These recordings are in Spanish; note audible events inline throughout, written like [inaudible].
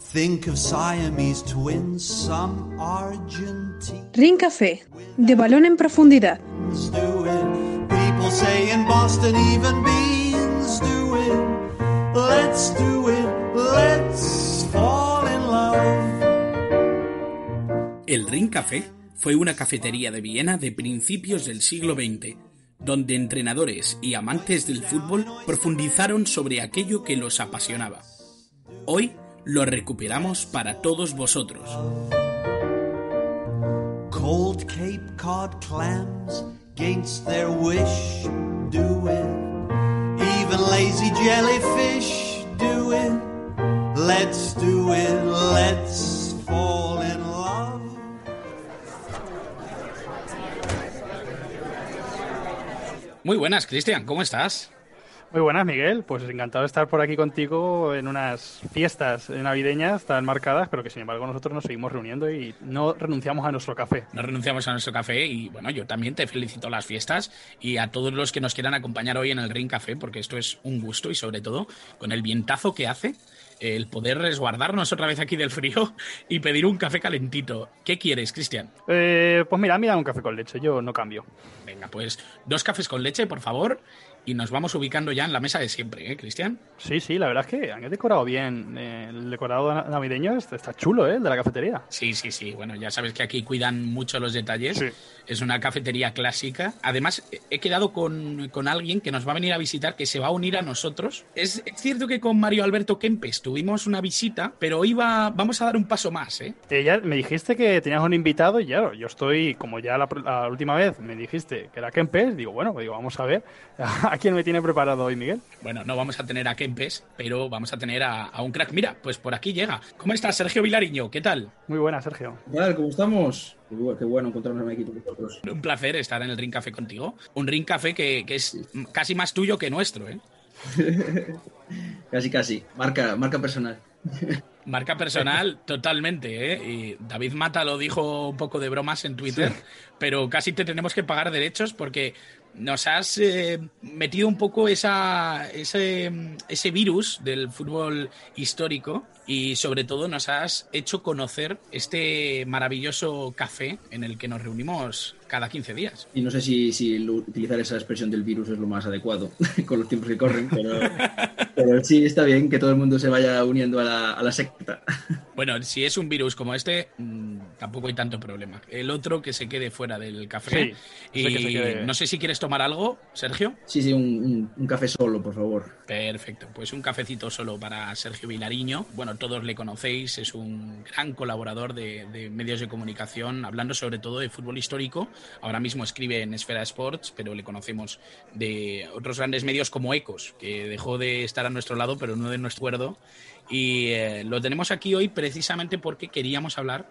Think of Siamese twins, some Argentine. Ring Café, de balón en profundidad. do it. People say in Boston even beans do it. Let's do it. Let's fall in love. El Ring Café fue una cafetería de Viena de principios del siglo XX, donde entrenadores y amantes del fútbol profundizaron sobre aquello que los apasionaba. Hoy lo recuperamos para todos vosotros. Cold Cape Cod clams against their wish do it. Even lazy jellyfish do it. Let's do it. Let's fall in love. Muy buenas, Cristian, ¿cómo estás? Muy buenas, Miguel. Pues encantado de estar por aquí contigo en unas fiestas navideñas tan marcadas, pero que sin embargo nosotros nos seguimos reuniendo y no renunciamos a nuestro café. No renunciamos a nuestro café y bueno, yo también te felicito las fiestas y a todos los que nos quieran acompañar hoy en el Ring Café, porque esto es un gusto y sobre todo con el vientazo que hace, el poder resguardarnos otra vez aquí del frío y pedir un café calentito. ¿Qué quieres, Cristian? Eh, pues mira, mira un café con leche, yo no cambio. Venga, pues dos cafés con leche, por favor, y nos vamos ubicando ya en la mesa de siempre, ¿eh, Cristian? Sí, sí, la verdad es que han decorado bien. El decorado na- navideño está, chulo, ¿eh? El de la cafetería. Sí, sí, sí. Bueno, ya sabes que aquí cuidan mucho los detalles. Sí. Es una cafetería clásica. Además, he quedado con, con alguien que nos va a venir a visitar, que se va a unir a nosotros. Es, es cierto que con Mario Alberto Kempes tuvimos una visita, pero hoy va, vamos a dar un paso más, ¿eh? Eh, ya me dijiste que tenías un invitado y ya, yo estoy, como ya la, última vez me dijiste que era Kempes, digo, bueno, digo, vamos a ver [laughs] a quién me tiene preparado hoy, Miguel. Bueno, no vamos a tener a Kempes, pero vamos a tener a, a un crack. Mira, pues por aquí llega. ¿Cómo estás, Sergio Vilariño? ¿Qué tal? Muy buena, Sergio. ¿Qué tal? ¿Cómo estamos? Qué bu- qué bueno encontrarnos aquí con vosotros. Un placer estar en el Ring Café contigo. Un Ring Café que, que es casi más tuyo que nuestro, ¿eh? [laughs] Casi, casi. Marca, marca personal. [laughs] Marca personal, totalmente, ¿eh? Y David Mata lo dijo un poco de bromas en Twitter, pero casi te tenemos que pagar derechos porque nos has eh, metido un poco esa, ese, ese virus del fútbol histórico y sobre todo nos has hecho conocer este maravilloso café en el que nos reunimos cada 15 días. Y no sé si, utilizar esa expresión del virus es lo más adecuado [laughs] con los tiempos que corren, pero, [laughs] pero sí está bien que todo el mundo se vaya uniendo a la, a la secta. Bueno, si es un virus como este, mm, tampoco hay tanto problema. El otro que se quede fuera del café. Sí, y quede. no sé si quieres tomar algo, Sergio. Sí, sí, un, un- un café solo, por favor. Perfecto, pues un cafecito solo para Sergio Vilariño. Bueno, todos le conocéis, es un gran colaborador de, de medios de comunicación, hablando sobre todo de fútbol histórico. Ahora mismo escribe en Esfera Sports, pero le conocemos de otros grandes medios como Ecos, que dejó de estar a nuestro lado, pero no de nuestro acuerdo. Y eh, lo tenemos aquí hoy precisamente porque queríamos hablar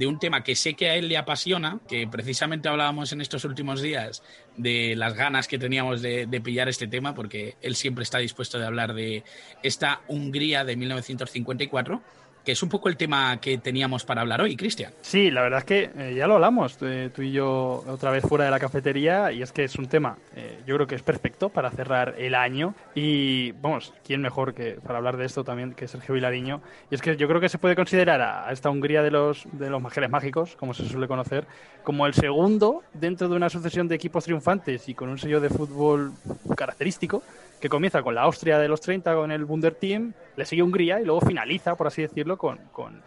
de un tema que sé que a él le apasiona, que precisamente hablábamos en estos últimos días de las ganas que teníamos de, pillar este tema, porque él siempre está dispuesto de hablar de esta Hungría de 1954, que es un poco el tema que teníamos para hablar hoy, Cristian. Sí, la verdad es que eh, ya lo hablamos eh, tú y yo otra vez fuera de la cafetería y es que es un tema, eh, yo creo que es perfecto para cerrar el año y vamos, ¿quién mejor que para hablar de esto también que Sergio Vilariño? Y es que yo creo que se puede considerar a, esta Hungría de los, de los majeres mágicos, como se suele conocer, como el segundo dentro de una sucesión de equipos triunfantes y con un sello de fútbol característico que comienza con la Austria de los 30 con el Wunder Team, le sigue Hungría y luego finaliza, por así decirlo, con, con,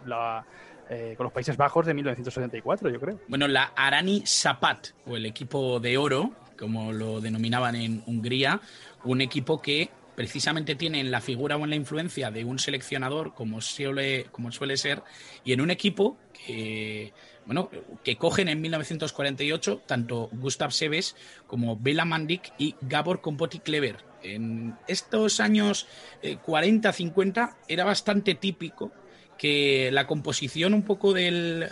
eh, los Países Bajos de 1974, yo creo. Bueno, la Arani Sapat, o el equipo de oro, como lo denominaban en Hungría, un equipo que precisamente tiene en la figura o en la influencia de un seleccionador como suele, como suele ser, y en un equipo que, bueno, que cogen en 1948 tanto Gustav Seves como Bela Mandik y Gabor Kompoti Kleber. En estos años eh, 40-50 era bastante típico que la composición un poco del,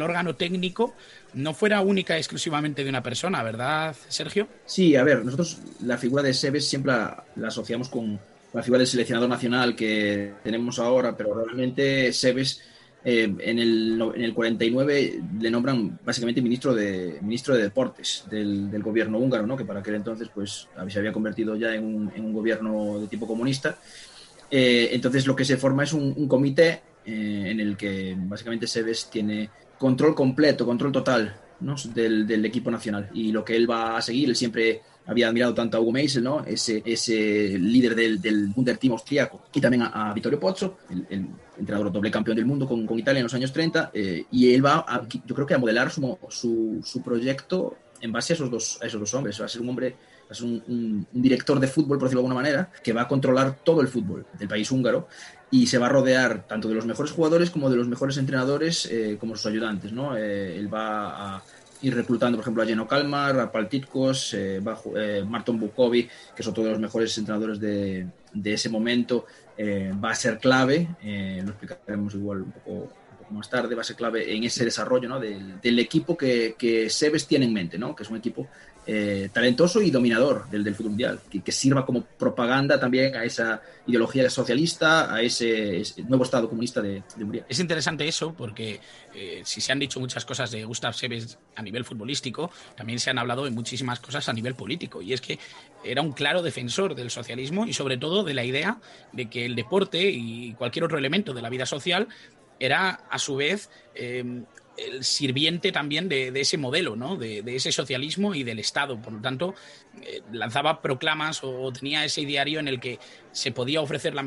órgano técnico no fuera única exclusivamente de una persona, ¿verdad, Sergio? Sí, a ver, nosotros la figura de Sebes siempre la, la asociamos con la figura del seleccionador nacional que tenemos ahora, pero realmente Sebes eh, en, el, en, el, 49 le nombran básicamente ministro de, ministro de Deportes del, del, gobierno húngaro, ¿no? que para aquel entonces pues, se había convertido ya en un, en un gobierno de tipo comunista. Eh, entonces lo que se forma es un, un comité eh, en el que básicamente Sebes tiene control completo, control total ¿no? del, del, equipo nacional. Y lo que él va a seguir, él siempre había admirado tanto a Hugo Meisel, ¿no? ese, ese líder del, del Team austriaco, y también a, a Vittorio Pozzo, el, el, entrenador doble campeón del mundo con, con Italia en los años 30, eh, y él va, a, yo creo que a modelar su, su, su, proyecto en base a esos dos, a esos dos hombres. Va a ser un hombre, ser un, un, un, director de fútbol, por decirlo de alguna manera, que va a controlar todo el fútbol del país húngaro y se va a rodear tanto de los mejores jugadores como de los mejores entrenadores eh, como sus ayudantes, ¿no? Eh, él va a ir reclutando, por ejemplo, a Jeno Kalmar, a Paltitkos, eh, eh, Marton Bukovi, que son todos los mejores entrenadores de, de ese momento, eh, va a ser clave, eh, lo explicaremos igual un poco, un poco, más tarde, va a ser clave en ese desarrollo ¿no? del, del, equipo que, que Sebes tiene en mente, ¿no? que es un equipo eh, talentoso y dominador del, del fútbol mundial, que, sirva como propaganda también a esa ideología socialista, a ese, nuevo Estado comunista de, de. Es interesante eso porque eh, si se han dicho muchas cosas de Gustav Seves a nivel futbolístico, también se han hablado de muchísimas cosas a nivel político. Y es que era un claro defensor del socialismo y sobre todo de la idea de que el deporte y cualquier otro elemento de la vida social era a su vez eh, el sirviente también de, de ese modelo, ¿no? De, ese socialismo y del Estado. Por lo tanto, eh, lanzaba proclamas o, tenía ese diario en el que se podía ofrecer la,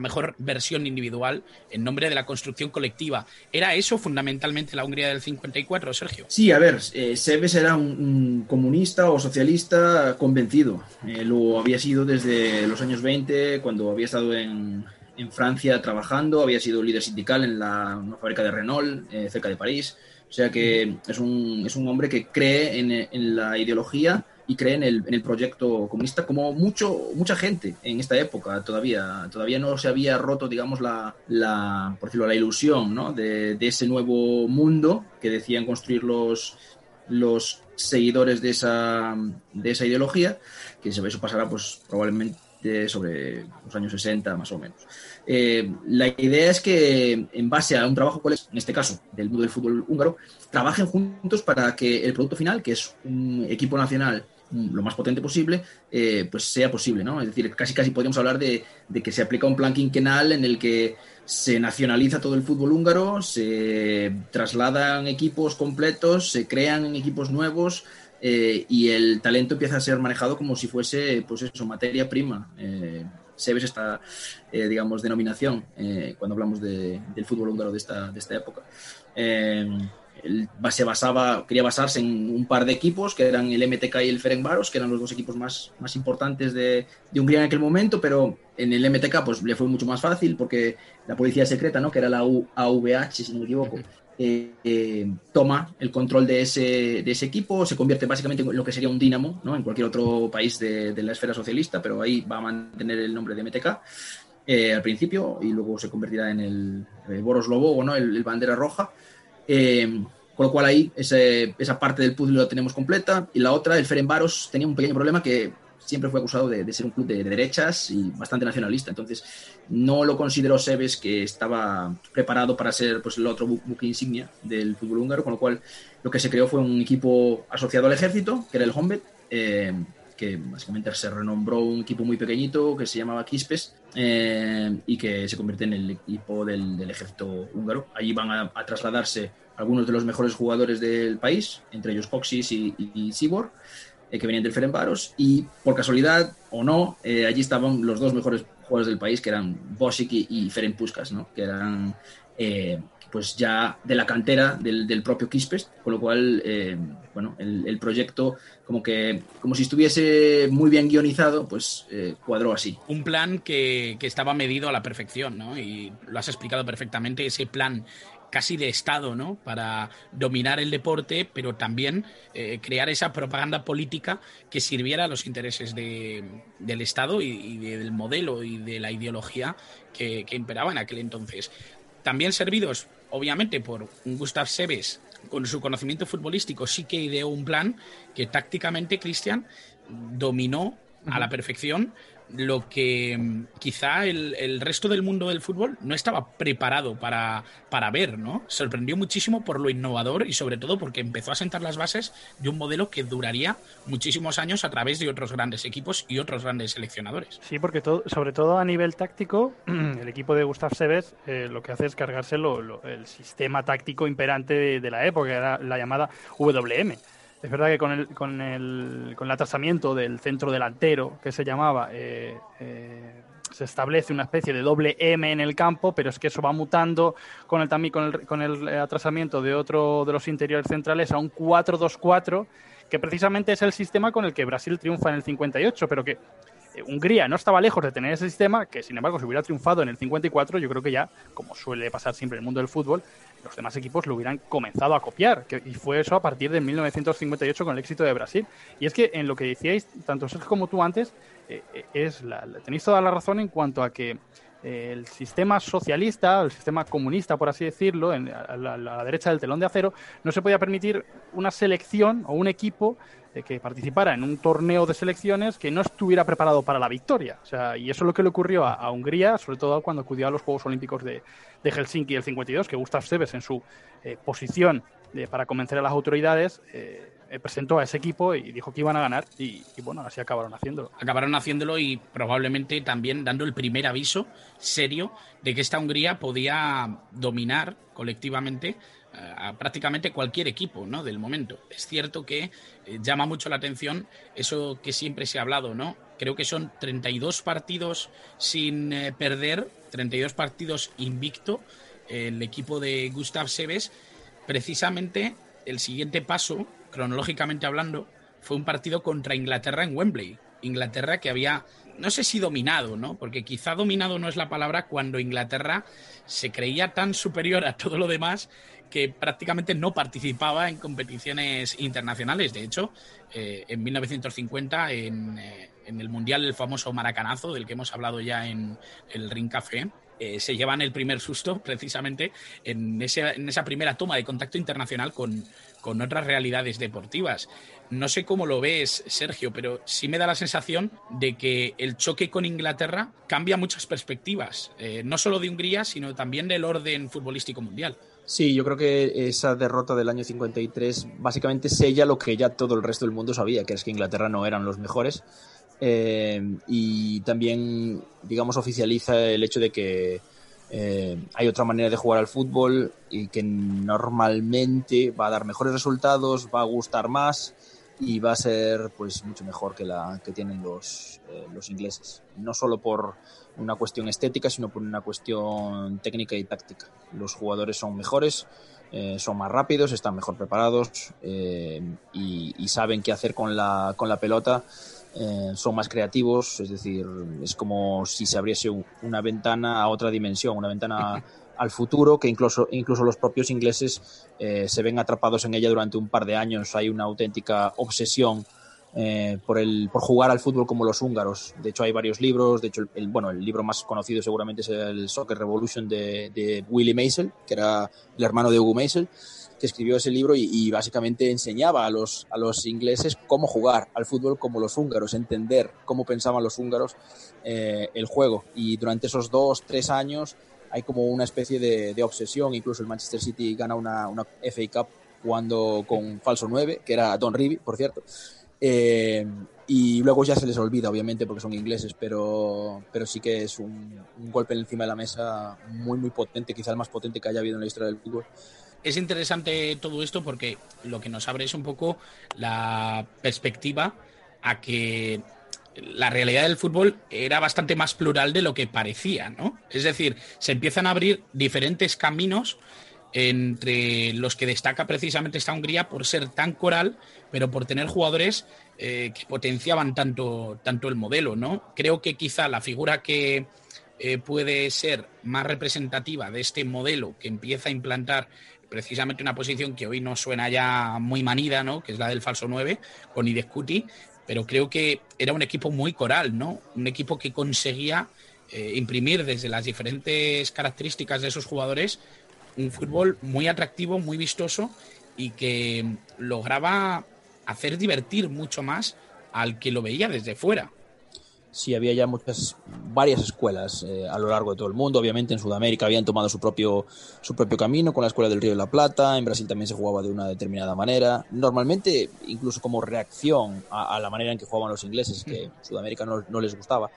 mejor versión individual en nombre de la construcción colectiva. ¿Era eso fundamentalmente la Hungría del 54, Sergio? Sí, a ver, eh, Seves era un, un, comunista o socialista convencido. Eh, lo había sido desde los años 20, cuando había estado en, en Francia trabajando, había sido líder sindical en la una fábrica de Renault, eh, cerca de París. O sea que es un, es un hombre que cree en, en la ideología y cree en el, en el, proyecto comunista como mucho, mucha gente en esta época todavía. Todavía no se había roto, digamos, la, la por decirlo, la ilusión ¿no? de, de, ese nuevo mundo que decían construir los, los seguidores de esa, de esa ideología, que eso pasará pues probablemente sobre los años 60 más o menos. Eh, la idea es que en base a un trabajo, en este caso del mundo del fútbol húngaro, trabajen juntos para que el producto final, que es un equipo nacional lo más potente posible, eh, pues sea posible, ¿no? Es decir, casi casi podríamos hablar de, de, que se aplica un plan quinquenal en el que se nacionaliza todo el fútbol húngaro, se trasladan equipos completos, se crean equipos nuevos, eh, y el talento empieza a ser manejado como si fuese, pues eso, materia prima. Eh, Sebes esta, eh, digamos, denominación eh, cuando hablamos de, del fútbol húngaro de esta, de esta época. Eh, él se basaba, quería basarse en un par de equipos que eran el MTK y el Ferencváros, que eran los dos equipos más, más importantes de, de, Hungría en aquel momento, pero en el MTK pues le fue mucho más fácil porque la policía secreta, ¿no? que era la U AVH, si no me equivoco, eh, toma el control de ese, de ese, equipo, se convierte básicamente en lo que sería un Dinamo ¿no? en cualquier otro país de, de, la esfera socialista, pero ahí va a mantener el nombre de MTK eh, al principio y luego se convertirá en el, el Boros Lobo, ¿no? el, el, bandera roja. Eh, con lo cual ahí ese, esa parte del puzzle la tenemos completa y la otra, el Ferenbaros, tenía un pequeño problema que siempre fue acusado de, de ser un club de, de, derechas y bastante nacionalista. Entonces, no lo consideró Sebes que estaba preparado para ser pues, el otro buque insignia del fútbol húngaro, con lo cual lo que se creó fue un equipo asociado al ejército, que era el Hombet, eh, que básicamente se renombró un equipo muy pequeñito que se llamaba Quispes eh, y que se convierte en el equipo del, del ejército húngaro. Allí van a, a, trasladarse algunos de los mejores jugadores del país, entre ellos Coxis y, y, y Sibor eh, que venían del Ferencváros y por casualidad o no, eh, allí estaban los dos mejores jugadores del país que eran Bosic y, Ferenc Puskas, ¿no? que eran eh, pues ya de la cantera del, propio Quispes, con lo cual bueno, el, proyecto como que como si estuviese muy bien guionizado, pues cuadró así. Un plan que, que, estaba medido a la perfección, ¿no? Y lo has explicado perfectamente, ese plan casi de Estado, ¿no? Para dominar el deporte, pero también eh, crear esa propaganda política que sirviera a los intereses de, del Estado y, del modelo y de la ideología que, que, imperaba en aquel entonces. también servidos, obviamente, por Gustav Seves con su conocimiento futbolístico, sí que ideó un plan que tácticamente Cristian dominó a la perfección lo que mm, quizá el, resto del mundo del fútbol no estaba preparado para, para ver, ¿no? Sorprendió muchísimo por lo innovador y sobre todo porque empezó a sentar las bases de un modelo que duraría muchísimos años a través de otros grandes equipos y otros grandes seleccionadores. Sí, porque todo, sobre todo a nivel táctico, [clears throat] el equipo de Gustav Seves eh, lo que hace es cargarse el sistema táctico imperante de, la época, era la llamada WM es verdad que con el, con el, con el atrasamiento del centro delantero, que se llamaba, eh, eh, se establece una especie de doble M en el campo, pero es que eso va mutando con el, también con el, con el atrasamiento de otro de los interiores centrales a un 4-2-4, que precisamente es el sistema con el que Brasil triunfa en el 58, pero que eh, Hungría no estaba lejos de tener ese sistema, que sin embargo si hubiera triunfado en el 54, yo creo que ya, como suele pasar siempre en el mundo del fútbol, los demás equipos lo hubieran comenzado a copiar. y fue eso a partir de 1958 con el éxito de Brasil. Y es que en lo que decíais, tanto Sergio como tú antes, eh, eh, es la, tenéis toda la razón en cuanto a que eh, el sistema socialista, el sistema comunista, por así decirlo, en, a, la, derecha del telón de acero, no se podía permitir una selección o un equipo que participara en un torneo de selecciones que no estuviera preparado para la victoria. O sea, y eso es lo que le ocurrió a, Hungría, sobre todo cuando acudió a los Juegos Olímpicos de, Helsinki el 52, que Gustav Seves en su eh, posición para convencer a las autoridades eh, eh, presentó a ese equipo y dijo que iban a ganar y, bueno, así acabaron haciéndolo. Acabaron haciéndolo y probablemente también dando el primer aviso serio de que esta Hungría podía dominar colectivamente a prácticamente cualquier equipo ¿no? del momento. Es cierto que llama mucho la atención eso que siempre se ha hablado, ¿no? Creo que son 32 partidos sin perder 32 partidos invicto el equipo de Gustav Seves. Precisamente el siguiente paso, cronológicamente hablando, fue un partido contra Inglaterra en Wembley. Inglaterra que había, no sé si dominado, ¿no? Porque quizá dominado no es la palabra cuando Inglaterra se creía tan superior a todo lo demás que prácticamente no participaba en competiciones internacionales. De hecho, eh, en 1950, en, eh, en el Mundial, el famoso maracanazo, del que hemos hablado ya en el Ring Café, eh, se llevan el primer susto [laughs] precisamente en, esa primera toma de contacto internacional con, otras realidades deportivas. No sé cómo lo ves, Sergio, pero sí me da la sensación de que el choque con Inglaterra cambia muchas perspectivas, no solo de Hungría, sino también del orden futbolístico mundial. Sí, yo creo que esa derrota del año 53 básicamente sella lo que ya todo el resto del mundo sabía, que es que Inglaterra no eran los mejores. Eh, y también, digamos, oficializa el hecho de que eh, hay otra manera de jugar al fútbol y que normalmente va a dar mejores resultados, va a gustar más y va a ser pues mucho mejor que la que tienen los, eh, los ingleses. No solo por una cuestión estética, sino por una cuestión técnica y táctica. Los jugadores son mejores, son más rápidos, están mejor preparados y, y, saben qué hacer con la, con la pelota eh, son más creativos, es decir, es como si se abriese una ventana a otra dimensión, una ventana [laughs] al futuro, que incluso, incluso los propios ingleses eh, se ven atrapados en ella durante un par de años. Hay una auténtica obsesión eh, por, el, por jugar al fútbol como los húngaros. De hecho, hay varios libros. De hecho, el, bueno, el libro más conocido seguramente es el Soccer Revolution de, de Willy Maisel, que era el hermano de Hugo Maisel que escribió ese libro y, básicamente enseñaba a los, a los ingleses cómo jugar al fútbol como los húngaros, entender cómo pensaban los húngaros eh, el juego. Y durante esos dos, tres años hay como una especie de, obsesión, incluso el Manchester City gana una, FA Cup jugando con falso 9, que era Don Rivi, por cierto. Eh, y luego ya se les olvida, obviamente, porque son ingleses, pero, pero sí que es un, un golpe encima de la mesa muy, muy potente, quizá el más potente que haya habido en la historia del fútbol es interesante todo esto porque lo que nos abre es un poco la perspectiva a que la realidad del fútbol era bastante más plural de lo que parecía, ¿no? Es decir, se empiezan a abrir diferentes caminos entre los que destaca precisamente esta Hungría por ser tan coral, pero por tener jugadores eh, que potenciaban tanto, tanto el modelo, ¿no? Creo que quizá la figura que eh, puede ser más representativa de este modelo que empieza a implantar precisamente una posición que hoy no suena ya muy manida, ¿no? Que es la del falso 9 con Idescuti, pero creo que era un equipo muy coral, ¿no? Un equipo que conseguía eh, imprimir desde las diferentes características de esos jugadores un fútbol muy atractivo, muy vistoso y que lograba hacer divertir mucho más al que lo veía desde fuera sí había ya muchas, varias escuelas eh, a lo largo de todo el mundo. Obviamente en Sudamérica habían tomado su propio, su propio camino con la Escuela del Río de la Plata. En Brasil también se jugaba de una determinada manera. Normalmente, incluso como reacción a, la manera en que jugaban los ingleses, que en Sudamérica no, no les gustaba.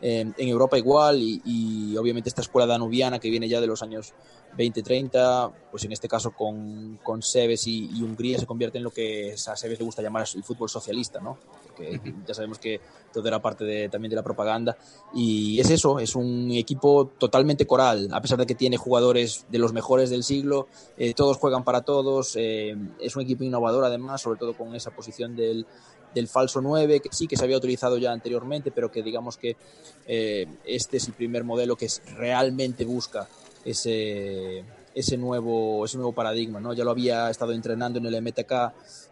Eh, en Europa igual y, y, obviamente esta escuela danubiana que viene ya de los años 2030, pues en este caso con, con Sebes y, y, Hungría se convierte en lo que a Sebes le gusta llamar el fútbol socialista, ¿no? Porque ya sabemos que todo era parte de, también de la propaganda. Y es eso, es un equipo totalmente coral, a pesar de que tiene jugadores de los mejores del siglo, eh, todos juegan para todos, eh, es un equipo innovador además, sobre todo con esa posición del, del falso 9, que sí que se había utilizado ya anteriormente, pero que digamos que eh, este es el primer modelo que realmente busca ese, ese, nuevo, ese nuevo paradigma. ¿no? Ya lo había estado entrenando en el MTK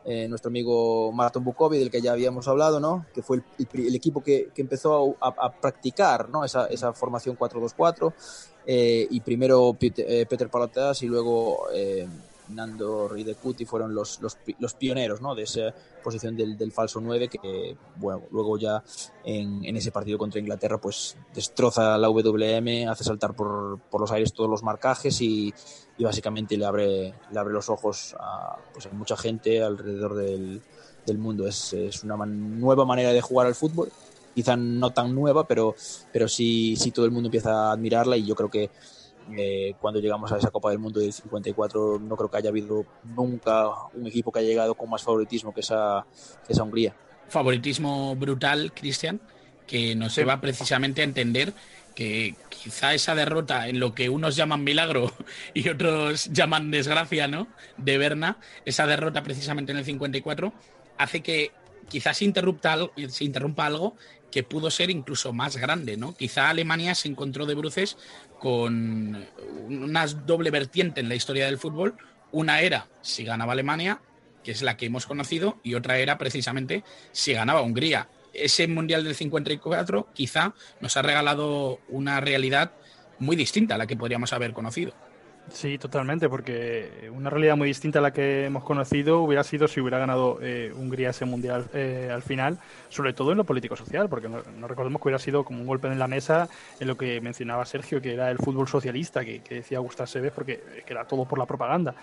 eh, nuestro amigo Martin Bukovi, del que ya habíamos hablado, ¿no? que fue el, el equipo que, que empezó a, a, practicar ¿no? esa, esa formación 4-2-4. Eh, y primero Peter, eh, Peter Palatas y luego Nando Ridecuti fueron los, los, los, pioneros ¿no? de esa posición del, del, falso 9 que luego ya en, en, ese partido contra Inglaterra pues destroza la WM, hace saltar por, por los aires todos los marcajes y, y, básicamente le abre, le abre los ojos a, pues, mucha gente alrededor del, del mundo. Es, es una nueva manera de jugar al fútbol quizá no tan nueva, pero, pero sí, sí todo el mundo empieza a admirarla y yo creo que eh, cuando llegamos a esa Copa del Mundo del 54 no creo que haya habido nunca un equipo que haya llegado con más favoritismo que esa, que esa Hungría. Favoritismo brutal, Cristian, que nos lleva precisamente a entender que quizá esa derrota en lo que unos llaman milagro [laughs] y otros llaman desgracia, ¿no? De Berna, esa derrota precisamente en el 54 hace que quizás se interrumpa algo, se interrumpa algo que pudo ser incluso más grande, ¿no? Quizá Alemania se encontró de bruces con una doble vertiente en la historia del fútbol. Una era si ganaba Alemania, que es la que hemos conocido, y otra era precisamente si ganaba Hungría. Ese Mundial del 54 quizá nos ha regalado una realidad muy distinta a la que podríamos haber conocido. Sí, totalmente, porque una realidad muy distinta a la que hemos conocido hubiera sido si hubiera ganado eh, Hungría ese mundial eh, al final, sobre todo en lo político-social, porque no, recordemos que hubiera sido como un golpe en la mesa en lo que mencionaba Sergio, que era el fútbol socialista, que, decía Gustavo Seves, porque que era todo por la propaganda.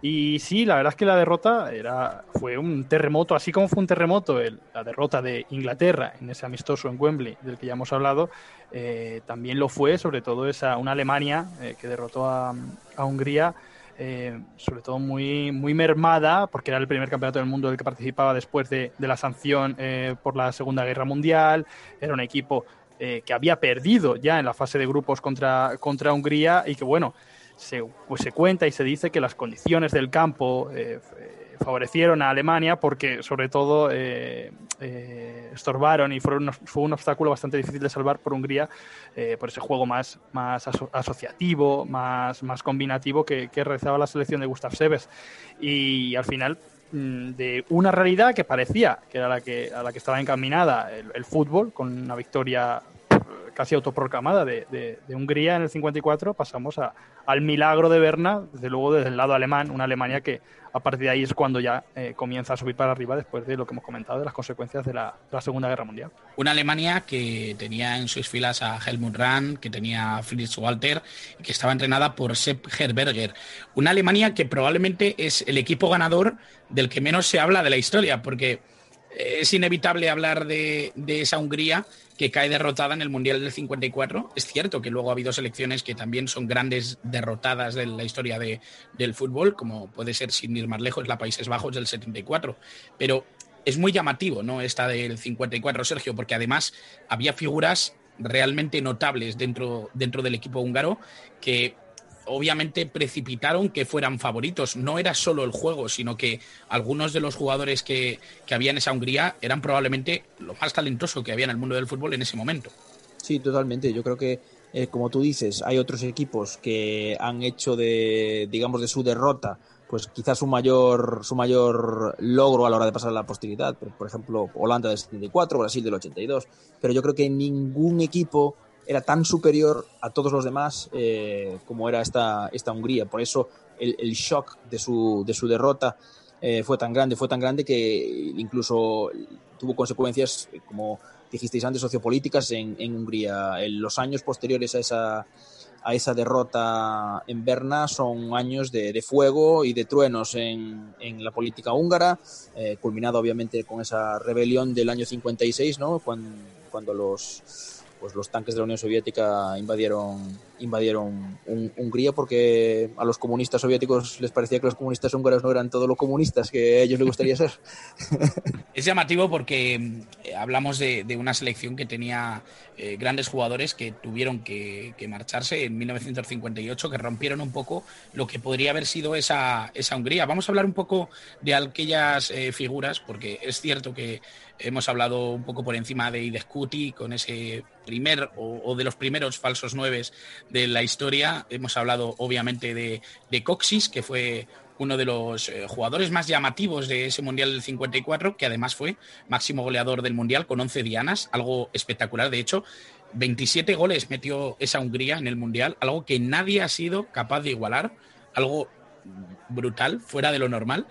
Y sí, la verdad es que la derrota era, fue un terremoto, así como fue un terremoto el, la derrota de Inglaterra en ese amistoso en Wembley, del que ya hemos hablado, eh, también lo fue, sobre todo esa, una Alemania eh, que derrotó a, a Hungría, eh, sobre todo muy, muy mermada, porque era el primer campeonato del mundo del que participaba después de, de la sanción eh, por la Segunda Guerra Mundial, era un equipo que había perdido ya en la fase de grupos contra, contra Hungría y que bueno, se, pues se cuenta y se dice que las condiciones del campo eh, favorecieron a Alemania porque sobre todo eh, eh, estorbaron y fueron, fue un obstáculo bastante difícil de salvar por Hungría por ese juego más, más aso asociativo, más, más combinativo que, que, realizaba la selección de Gustav Seves. Y, al final mm, de una realidad que parecía que era la que, a la que estaba encaminada el, el fútbol, con una victoria casi autoproclamada de, de, de, Hungría en el 54, pasamos al milagro de Berna, desde luego desde el lado alemán, una Alemania que a partir de ahí es cuando ya eh, comienza a subir para arriba después de lo que hemos comentado de las consecuencias de la, Segunda Guerra Mundial. Una Alemania que tenía en sus filas a Helmut Rahn, que tenía a Fritz Walter, que estaba entrenada por Sepp Herberger. Una Alemania que probablemente es el equipo ganador del que menos se habla de la historia, porque es inevitable hablar de, de esa Hungría que cae derrotada en el Mundial del 54. Es cierto que luego ha habido selecciones que también son grandes derrotadas de la historia de, del fútbol, como puede ser, sin ir más lejos, la Países Bajos del 74. Pero es muy llamativo, ¿no? Esta del 54, Sergio, porque además había figuras realmente notables dentro, dentro del equipo húngaro que obviamente precipitaron que fueran favoritos. No era solo el juego, sino que algunos de los jugadores que, que había en esa Hungría eran probablemente lo más talentoso que había en el mundo del fútbol en ese momento. Sí, totalmente. Yo creo que, eh, como tú dices, hay otros equipos que han hecho de, digamos, de su derrota, pues quizás su mayor, su mayor logro a la hora de pasar a la posteridad. Por, ejemplo, Holanda del 74, Brasil del 82. Pero yo creo que ningún equipo era tan superior a todos los demás eh, como era esta, esta Hungría. Por eso el, el shock de su, de su derrota eh, fue tan grande, fue tan grande que incluso tuvo consecuencias, como dijisteis antes, sociopolíticas en, en Hungría. En los años posteriores a esa, a esa derrota en Berna son años de, de fuego y de truenos en, en la política húngara, eh, culminado obviamente con esa rebelión del año 56, ¿no? cuando, cuando los pues los tanques de la Unión Soviética invadieron, invadieron Hungría porque a los comunistas soviéticos les parecía que los comunistas húngaros no eran todos los comunistas que a ellos les gustaría ser. [laughs] Es llamativo porque eh, hablamos de, de, una selección que tenía eh, grandes jugadores que tuvieron que, que, marcharse en 1958, que rompieron un poco lo que podría haber sido esa, esa Hungría. Vamos a hablar un poco de aquellas eh, figuras, porque es cierto que hemos hablado un poco por encima de Idescuti con ese primer o, o, de los primeros falsos nueves de la historia. Hemos hablado obviamente de, de Coxis, que fue uno de los eh, jugadores más llamativos de ese Mundial del 54, que además fue máximo goleador del Mundial con 11 dianas, algo espectacular. De hecho, 27 goles metió esa Hungría en el Mundial, algo que nadie ha sido capaz de igualar, algo brutal, fuera de lo normal.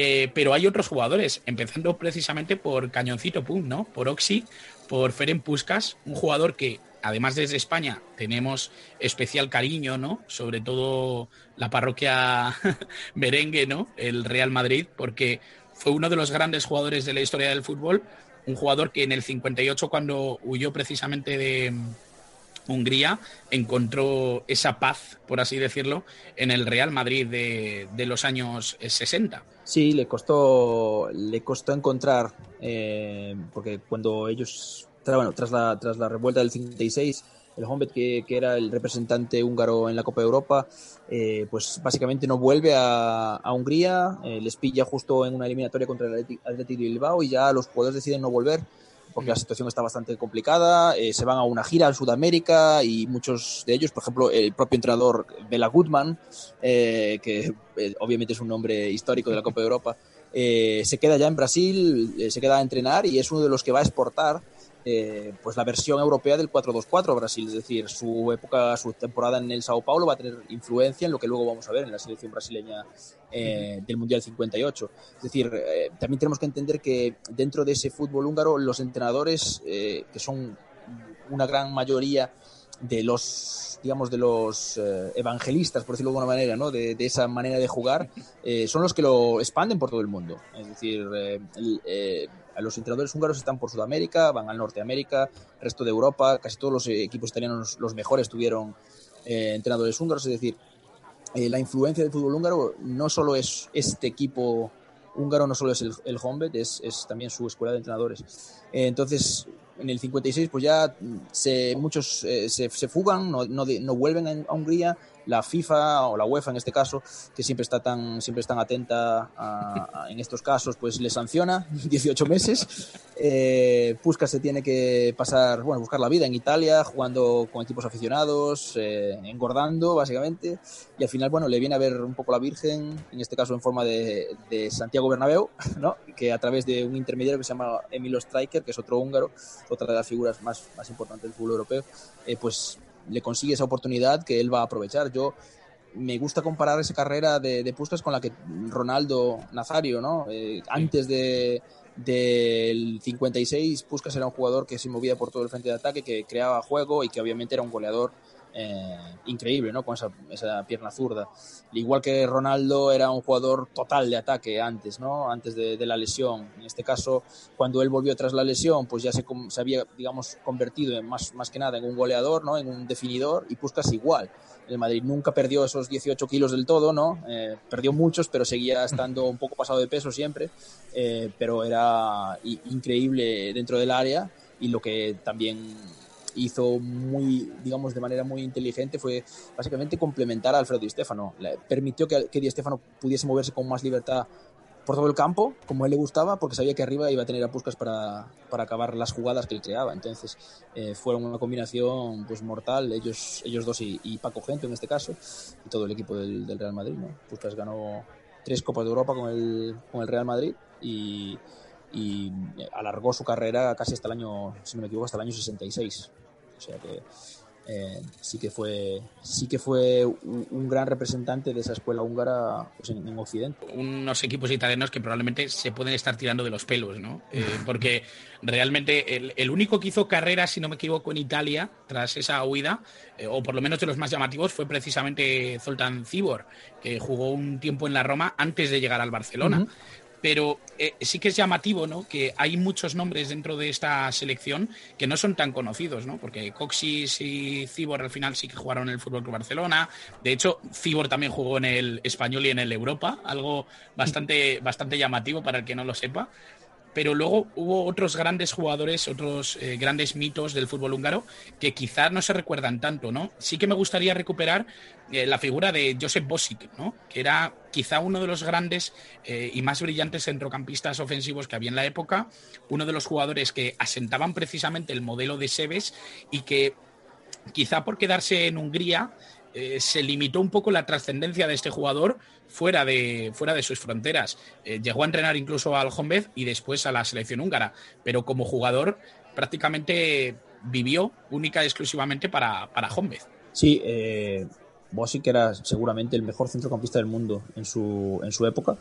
Eh, pero hay otros jugadores, empezando precisamente por Cañoncito Pum, ¿no? Por Oxy, por Ferenc Puskas, un jugador que además desde España tenemos especial cariño, ¿no? Sobre todo la parroquia [laughs] merengue, ¿no? El Real Madrid, porque fue uno de los grandes jugadores de la historia del fútbol, un jugador que en el 58 cuando huyó precisamente de Hungría encontró esa paz, por así decirlo, en el Real Madrid de, los años 60. Sí, le costó, le costó encontrar, eh, porque cuando ellos bueno, tras la, tras la revuelta del 56, el Hombet, que, era el representante húngaro en la Copa de Europa, eh, pues básicamente no vuelve a, a Hungría, eh, les pilla justo en una eliminatoria contra el Atlético de Bilbao y ya los jugadores deciden no volver porque la situación está bastante complicada, eh, se van a una gira a Sudamérica y muchos de ellos, por ejemplo, el propio entrenador Bela Goodman, eh, que eh, obviamente es un nombre histórico de la Copa de Europa, se queda ya en Brasil, se queda a entrenar y es uno de los que va a exportar eh, pues la versión europea del 4-2-4 Brasil, es decir, su época, su temporada en el Sao Paulo va a tener influencia en lo que luego vamos a ver en la selección brasileña eh, del Mundial 58. Es decir, eh, también tenemos que entender que dentro de ese fútbol húngaro los entrenadores, que son una gran mayoría de los digamos de los evangelistas por decirlo de alguna manera no de, de esa manera de jugar son los que lo expanden por todo el mundo. Es decir el, los entrenadores húngaros están por Sudamérica van al Norte de América resto de Europa casi todos los equipos italianos los mejores tuvieron entrenadores húngaros es decir la influencia del fútbol húngaro no solo es este equipo húngaro no solo es el, el es, es, también su escuela de entrenadores. Eh, entonces, en el 56, pues ya se, muchos eh, se, se, fugan, no, no, no vuelven a Hungría la FIFA o la UEFA en este caso, que siempre está tan, siempre es tan atenta en estos casos, pues le sanciona [laughs] 18 meses. Eh, se tiene que pasar, bueno, buscar la vida en Italia, jugando con equipos aficionados, eh, engordando básicamente, y al final, bueno, le viene a ver un poco la Virgen, en este caso en forma de, de Santiago Bernabéu, [laughs] ¿no? que a través de un intermediario que se llama Emilio Striker, que es otro húngaro, otra de las figuras más, más importantes del fútbol europeo, eh, pues le consigue esa oportunidad que él va a aprovechar. Yo me gusta comparar esa carrera de, de Puskas con la que Ronaldo Nazario, ¿no? Eh, antes de del 56, Puskas era un jugador que se movía por todo el frente de ataque, que creaba juego y que obviamente era un goleador eh, increíble, ¿no? Con esa, esa, pierna zurda. Igual que Ronaldo era un jugador total de ataque antes, ¿no? Antes de, de, la lesión. En este caso, cuando él volvió tras la lesión, pues ya se, se había, digamos, convertido en más, más que nada en un goleador, ¿no? En un definidor y Puskas igual. El Madrid nunca perdió esos 18 kilos del todo, ¿no? Eh, perdió muchos, pero seguía [laughs] estando un poco pasado de peso siempre. Eh, pero era increíble dentro del área y lo que también hizo muy, digamos, de manera muy inteligente fue básicamente complementar a Alfredo Di Stefano. Le permitió que, que Di Stefano pudiese moverse con más libertad por todo el campo, como a él le gustaba, porque sabía que arriba iba a tener a Puskas para, para acabar las jugadas que él creaba. Entonces, eh, fueron una combinación pues mortal, ellos, ellos dos y, y, Paco Gento en este caso, y todo el equipo del, del Real Madrid. ¿no? Puskas ganó tres Copas de Europa con el, con el Real Madrid y, y alargó su carrera casi hasta el año, si no me equivoco, hasta el año 66 O sea que eh, sí que fue sí que fue un, gran representante de esa escuela húngara pues, en, Occidente. Unos equipos italianos que probablemente se pueden estar tirando de los pelos, ¿no? Eh, [laughs] porque realmente el, único que hizo carrera, si no me equivoco, en Italia tras esa huida, eh, o por lo menos de los más llamativos, fue precisamente Zoltan Cibor, que jugó un tiempo en la Roma antes de llegar al Barcelona pero eh, sí que es llamativo ¿no? que hay muchos nombres dentro de esta selección que no son tan conocidos, ¿no? porque Coxis y Cibor al final sí que jugaron en el Fútbol Club Barcelona. De hecho, Cibor también jugó en el Español y en el Europa, algo bastante, bastante llamativo para el que no lo sepa pero luego hubo otros grandes jugadores, otros eh, grandes mitos del fútbol húngaro que quizás no se recuerdan tanto, ¿no? Sí que me gustaría recuperar eh, la figura de Josep Bosic, ¿no? Que era quizá uno de los grandes eh, y más brillantes centrocampistas ofensivos que había en la época, uno de los jugadores que asentaban precisamente el modelo de Sebes y que quizá por quedarse en Hungría se limitó un poco la trascendencia de este jugador fuera de, fuera de sus fronteras. Eh, llegó a entrenar incluso al Honved y después a la selección húngara, pero como jugador prácticamente vivió única y exclusivamente para, para. Sí, eh, Bosic era seguramente el mejor centrocampista del mundo en su, en su época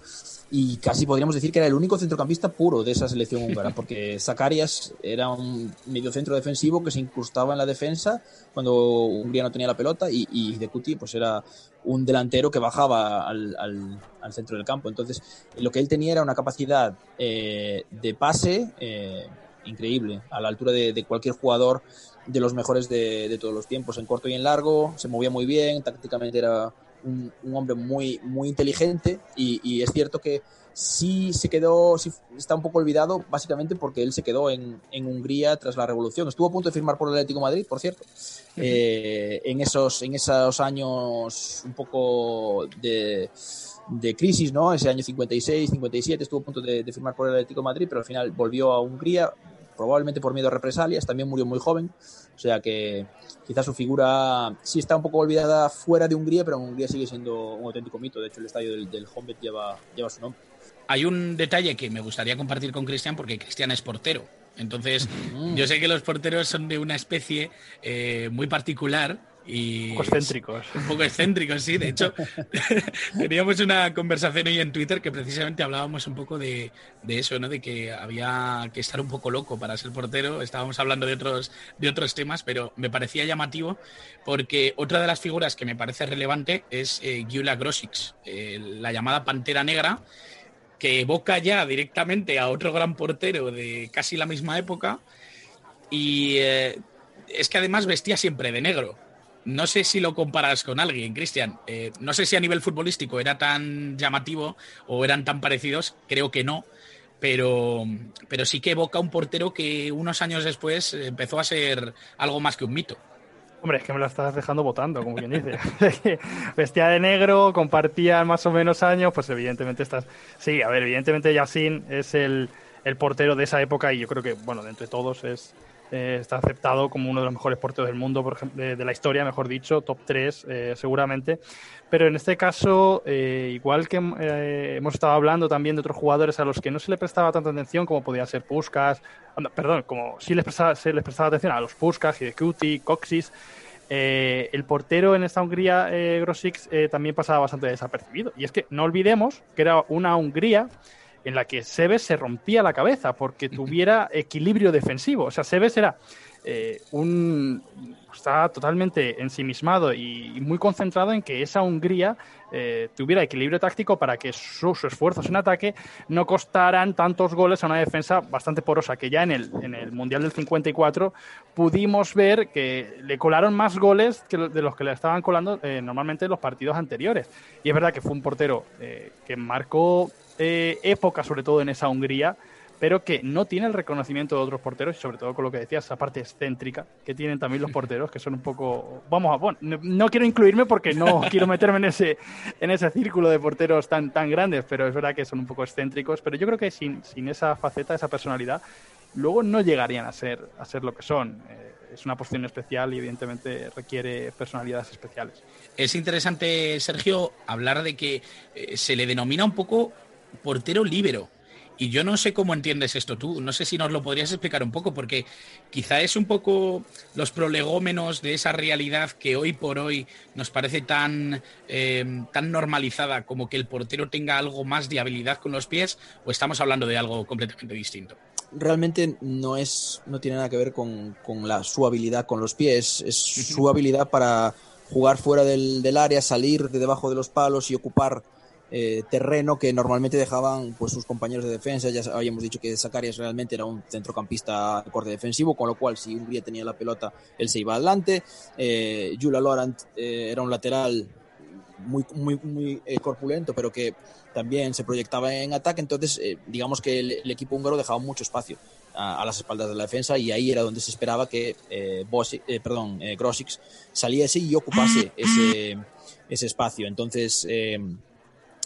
y casi podríamos decir que era el único centrocampista puro de esa selección húngara porque [laughs] Zakarias era un mediocentro defensivo que se incrustaba en la defensa cuando Hungría no tenía la pelota y, y De Cuti pues era un delantero que bajaba al, al, centro del campo. Entonces lo que él tenía era una capacidad eh, de pase eh, increíble a la altura de, de cualquier jugador de los mejores de, todos los tiempos, en corto y en largo, se movía muy bien, tácticamente era un, hombre muy, muy inteligente y, es cierto que sí se quedó, sí está un poco olvidado, básicamente porque él se quedó en, Hungría tras la revolución. Estuvo a punto de firmar por el Atlético Madrid, por cierto, eh, en, esos, en esos años un poco de, crisis, ¿no? Ese año 56, 57 estuvo a punto de, de firmar por el Atlético Madrid, pero al final volvió a Hungría, probablemente por miedo a represalias, también murió muy joven, o sea que quizás su figura sí está un poco olvidada fuera de Hungría, pero en Hungría sigue siendo un auténtico mito, de hecho el estadio del, del lleva, lleva su nombre. Hay un detalle que me gustaría compartir con Cristian, porque Cristian es portero. Entonces, mm. yo sé que los porteros son de una especie eh, muy particular y un poco excéntricos. Un [laughs] poco excéntricos, sí. De hecho, [laughs] teníamos una conversación hoy en Twitter que precisamente hablábamos un poco de, eso, ¿no? De que había que estar un poco loco para ser portero. Estábamos hablando de otros, de otros temas, pero me parecía llamativo porque otra de las figuras que me parece relevante es eh, Gyula Grosix, eh, la llamada Pantera Negra, que evoca ya directamente a otro gran portero de casi la misma época. Y eh, es que además vestía siempre de negro no sé si lo comparas con alguien, Cristian. Eh, no sé si a nivel futbolístico era tan llamativo o eran tan parecidos, creo que no. Pero, pero sí que evoca un portero que unos años después empezó a ser algo más que un mito. Hombre, es que me lo estás dejando votando, como quien dice. [laughs] Vestía de negro, compartían más o menos años, pues evidentemente estás. Sí, a ver, evidentemente Yassin es el, el portero de esa época y yo creo que, bueno, de entre todos es, eh, está aceptado como uno de los mejores porteros del mundo, por ejemplo, de, la historia, mejor dicho, top 3 eh, seguramente. Pero en este caso, eh, igual que hemos estado hablando también de otros jugadores a los que no se le prestaba tanta atención, como podía ser Puskas, perdón, como sí les prestaba, se les prestaba atención a los Puskas, Hidekuti, Coxis. el portero en esta Hungría, Grosix, también pasaba bastante desapercibido. Y es que no olvidemos que era una Hungría en la que Sebes se rompía la cabeza porque tuviera equilibrio defensivo. O sea, Sebes era eh, un. Estaba totalmente ensimismado y, muy concentrado en que esa Hungría eh, tuviera equilibrio táctico para que sus esfuerzos en ataque no costaran tantos goles a una defensa bastante porosa, que ya en el, en el Mundial del 54 pudimos ver que le colaron más goles que de los que le estaban colando eh, normalmente en los partidos anteriores. Y es verdad que fue un portero que marcó eh, época, sobre todo en esa Hungría, pero que no tiene el reconocimiento de otros porteros y sobre todo con lo que decías, esa parte excéntrica que tienen también los [laughs] porteros, que son un poco... Vamos a... Bueno, no, quiero incluirme porque no [laughs] quiero meterme en ese, en ese círculo de porteros tan, tan grandes, pero es verdad que son un poco excéntricos, pero yo creo que sin, sin esa faceta, esa personalidad, luego no llegarían a ser, a ser lo que son. Eh, es una posición especial y evidentemente requiere personalidades especiales. Es interesante, Sergio, hablar de que eh, se le denomina un poco portero líbero. Y yo no sé cómo entiendes esto tú, no sé si nos lo podrías explicar un poco, porque quizá es un poco los prolegómenos de esa realidad que hoy por hoy nos parece tan, eh, tan normalizada como que el portero tenga algo más de habilidad con los pies, o estamos hablando de algo completamente distinto. Realmente no es no tiene nada que ver con, con la, su habilidad con los pies, es su habilidad para jugar fuera del, del, área, salir de debajo de los palos y ocupar eh, terreno que normalmente dejaban pues sus compañeros de defensa. Ya habíamos dicho que Zacarias realmente era un centrocampista corte defensivo, con lo cual si Hungría tenía la pelota, él se iba adelante. Eh, Jula Lorant eh, era un lateral muy, muy, muy eh, corpulento, pero que también se proyectaba en ataque. Entonces, eh, digamos que el, el, equipo húngaro dejaba mucho espacio a, a, las espaldas de la defensa y ahí era donde se esperaba que eh, Bosic, eh, perdón, Grosic saliese y ocupase [clears throat] ese, ese espacio. Entonces,